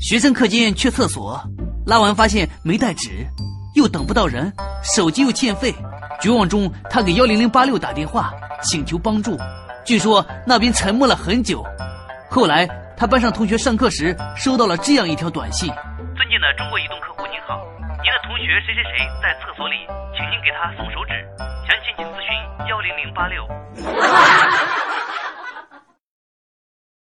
学生课间去厕所拉完发现没带纸又等不到人手机又欠费绝望中他给幺零零八六打电话请求帮助据说那边沉默了很久。后来他班上同学上课时收到了这样一条短信。尊敬的中国移动客户您好您的同学谁谁谁在厕所里请您给他送手纸详情请咨询幺零零八六。